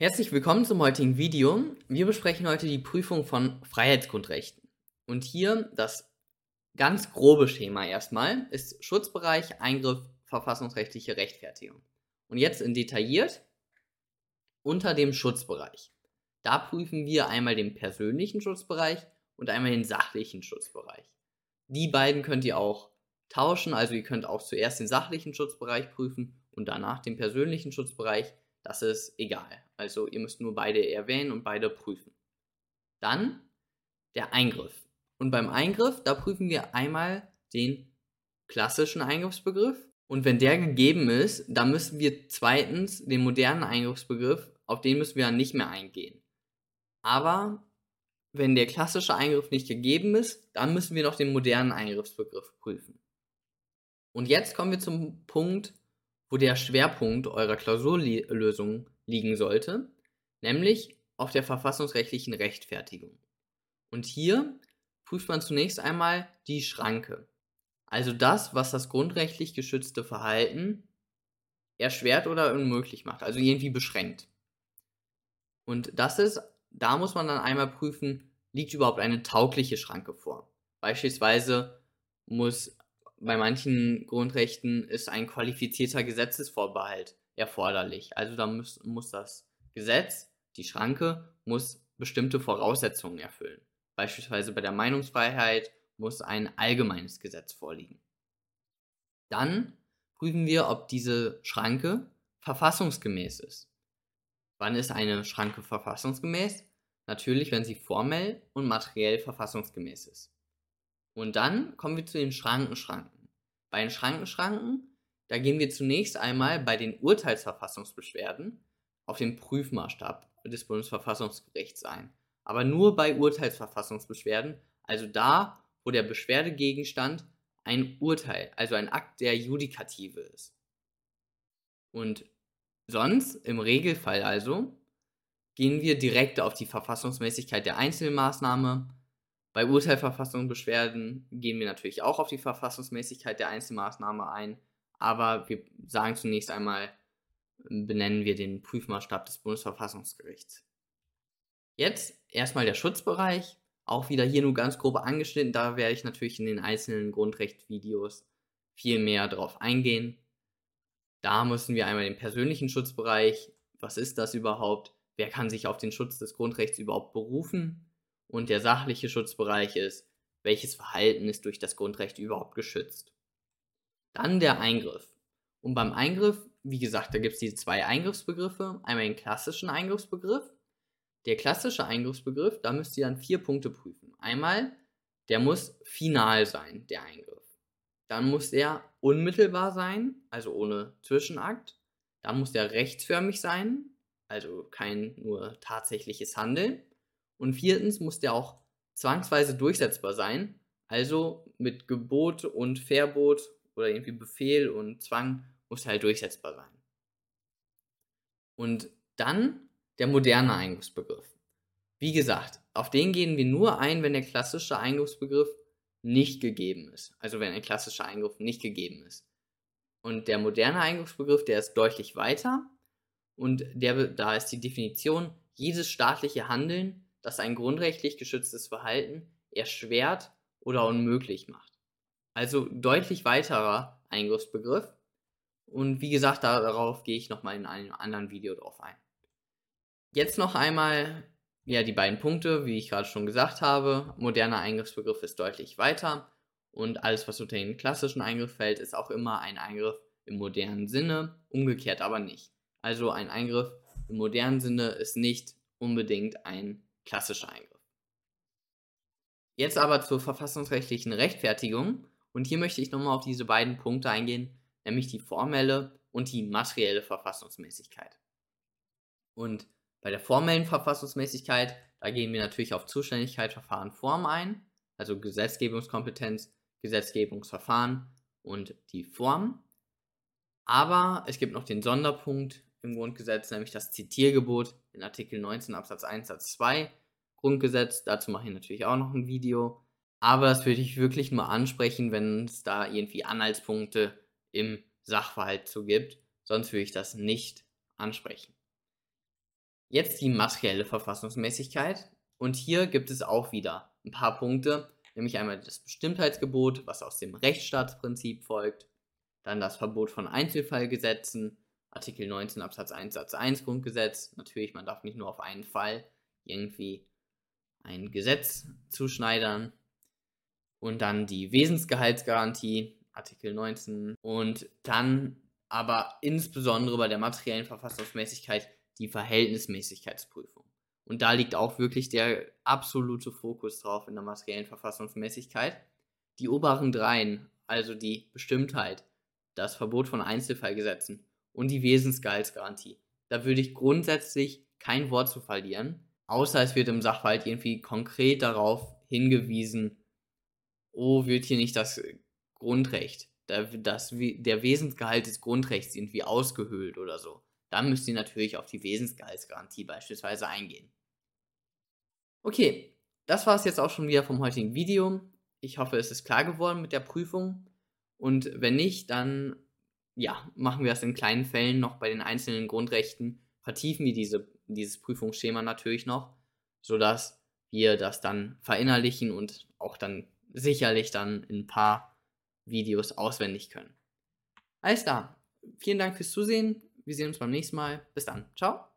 Herzlich willkommen zum heutigen Video. Wir besprechen heute die Prüfung von Freiheitsgrundrechten. Und hier das ganz grobe Schema erstmal ist Schutzbereich, Eingriff, verfassungsrechtliche Rechtfertigung. Und jetzt in detailliert unter dem Schutzbereich. Da prüfen wir einmal den persönlichen Schutzbereich und einmal den sachlichen Schutzbereich. Die beiden könnt ihr auch tauschen, also ihr könnt auch zuerst den sachlichen Schutzbereich prüfen und danach den persönlichen Schutzbereich das ist egal. Also ihr müsst nur beide erwähnen und beide prüfen. Dann der Eingriff. Und beim Eingriff, da prüfen wir einmal den klassischen Eingriffsbegriff. Und wenn der gegeben ist, dann müssen wir zweitens den modernen Eingriffsbegriff, auf den müssen wir dann nicht mehr eingehen. Aber wenn der klassische Eingriff nicht gegeben ist, dann müssen wir noch den modernen Eingriffsbegriff prüfen. Und jetzt kommen wir zum Punkt, wo der Schwerpunkt eurer Klausurlösung liegen sollte, nämlich auf der verfassungsrechtlichen Rechtfertigung. Und hier prüft man zunächst einmal die Schranke, also das, was das grundrechtlich geschützte Verhalten erschwert oder unmöglich macht, also irgendwie beschränkt. Und das ist, da muss man dann einmal prüfen, liegt überhaupt eine taugliche Schranke vor. Beispielsweise muss bei manchen Grundrechten ist ein qualifizierter Gesetzesvorbehalt erforderlich. Also da muss, muss das Gesetz, die Schranke, muss bestimmte Voraussetzungen erfüllen. Beispielsweise bei der Meinungsfreiheit muss ein allgemeines Gesetz vorliegen. Dann prüfen wir, ob diese Schranke verfassungsgemäß ist. Wann ist eine Schranke verfassungsgemäß? Natürlich, wenn sie formell und materiell verfassungsgemäß ist. Und dann kommen wir zu den Schrankenschranken. Bei den Schrankenschranken, da gehen wir zunächst einmal bei den Urteilsverfassungsbeschwerden auf den Prüfmaßstab des Bundesverfassungsgerichts ein. Aber nur bei Urteilsverfassungsbeschwerden, also da, wo der Beschwerdegegenstand ein Urteil, also ein Akt der Judikative ist. Und sonst, im Regelfall also, gehen wir direkt auf die Verfassungsmäßigkeit der Einzelmaßnahme, bei Urteilverfassungsbeschwerden gehen wir natürlich auch auf die Verfassungsmäßigkeit der Einzelmaßnahme ein, aber wir sagen zunächst einmal, benennen wir den Prüfmaßstab des Bundesverfassungsgerichts. Jetzt erstmal der Schutzbereich, auch wieder hier nur ganz grob angeschnitten, da werde ich natürlich in den einzelnen Grundrechtsvideos viel mehr drauf eingehen. Da müssen wir einmal den persönlichen Schutzbereich, was ist das überhaupt, wer kann sich auf den Schutz des Grundrechts überhaupt berufen, und der sachliche Schutzbereich ist, welches Verhalten ist durch das Grundrecht überhaupt geschützt. Dann der Eingriff. Und beim Eingriff, wie gesagt, da gibt es diese zwei Eingriffsbegriffe. Einmal den klassischen Eingriffsbegriff. Der klassische Eingriffsbegriff, da müsst ihr dann vier Punkte prüfen. Einmal, der muss final sein, der Eingriff. Dann muss der unmittelbar sein, also ohne Zwischenakt. Dann muss der rechtsförmig sein, also kein nur tatsächliches Handeln. Und viertens muss der auch zwangsweise durchsetzbar sein. Also mit Gebot und Verbot oder irgendwie Befehl und Zwang muss halt durchsetzbar sein. Und dann der moderne Eingriffsbegriff. Wie gesagt, auf den gehen wir nur ein, wenn der klassische Eingriffsbegriff nicht gegeben ist. Also wenn ein klassischer Eingriff nicht gegeben ist. Und der moderne Eingriffsbegriff, der ist deutlich weiter. Und der, da ist die Definition, jedes staatliche Handeln das ein grundrechtlich geschütztes Verhalten erschwert oder unmöglich macht. Also deutlich weiterer Eingriffsbegriff. Und wie gesagt, darauf gehe ich nochmal in einem anderen Video drauf ein. Jetzt noch einmal ja, die beiden Punkte, wie ich gerade schon gesagt habe. Moderner Eingriffsbegriff ist deutlich weiter und alles, was unter den klassischen Eingriff fällt, ist auch immer ein Eingriff im modernen Sinne, umgekehrt aber nicht. Also ein Eingriff im modernen Sinne ist nicht unbedingt ein klassischer Eingriff. Jetzt aber zur verfassungsrechtlichen Rechtfertigung. Und hier möchte ich nochmal auf diese beiden Punkte eingehen, nämlich die formelle und die materielle Verfassungsmäßigkeit. Und bei der formellen Verfassungsmäßigkeit, da gehen wir natürlich auf Zuständigkeit, Verfahren, Form ein, also Gesetzgebungskompetenz, Gesetzgebungsverfahren und die Form. Aber es gibt noch den Sonderpunkt im Grundgesetz, nämlich das Zitiergebot in Artikel 19 Absatz 1 Satz 2 Grundgesetz. Dazu mache ich natürlich auch noch ein Video. Aber das würde ich wirklich nur ansprechen, wenn es da irgendwie Anhaltspunkte im Sachverhalt zu gibt. Sonst würde ich das nicht ansprechen. Jetzt die materielle Verfassungsmäßigkeit. Und hier gibt es auch wieder ein paar Punkte, nämlich einmal das Bestimmtheitsgebot, was aus dem Rechtsstaatsprinzip folgt, dann das Verbot von Einzelfallgesetzen, Artikel 19 Absatz 1 Satz 1 Grundgesetz. Natürlich, man darf nicht nur auf einen Fall irgendwie ein Gesetz zuschneidern. Und dann die Wesensgehaltsgarantie, Artikel 19. Und dann aber insbesondere bei der materiellen Verfassungsmäßigkeit die Verhältnismäßigkeitsprüfung. Und da liegt auch wirklich der absolute Fokus drauf in der materiellen Verfassungsmäßigkeit. Die oberen dreien, also die Bestimmtheit, das Verbot von Einzelfallgesetzen und die Wesensgehaltsgarantie, da würde ich grundsätzlich kein Wort zu verlieren, außer es wird im Sachverhalt irgendwie konkret darauf hingewiesen, oh, wird hier nicht das Grundrecht, das, der Wesensgehalt des Grundrechts irgendwie ausgehöhlt oder so dann müsst ihr natürlich auf die Wesensgehaltsgarantie beispielsweise eingehen. Okay, das war es jetzt auch schon wieder vom heutigen Video. Ich hoffe, es ist klar geworden mit der Prüfung. Und wenn nicht, dann ja, machen wir das in kleinen Fällen noch bei den einzelnen Grundrechten. Vertiefen wir diese, dieses Prüfungsschema natürlich noch, sodass wir das dann verinnerlichen und auch dann sicherlich dann in ein paar Videos auswendig können. Alles klar. Vielen Dank fürs Zusehen. Wir sehen uns beim nächsten Mal. Bis dann. Ciao.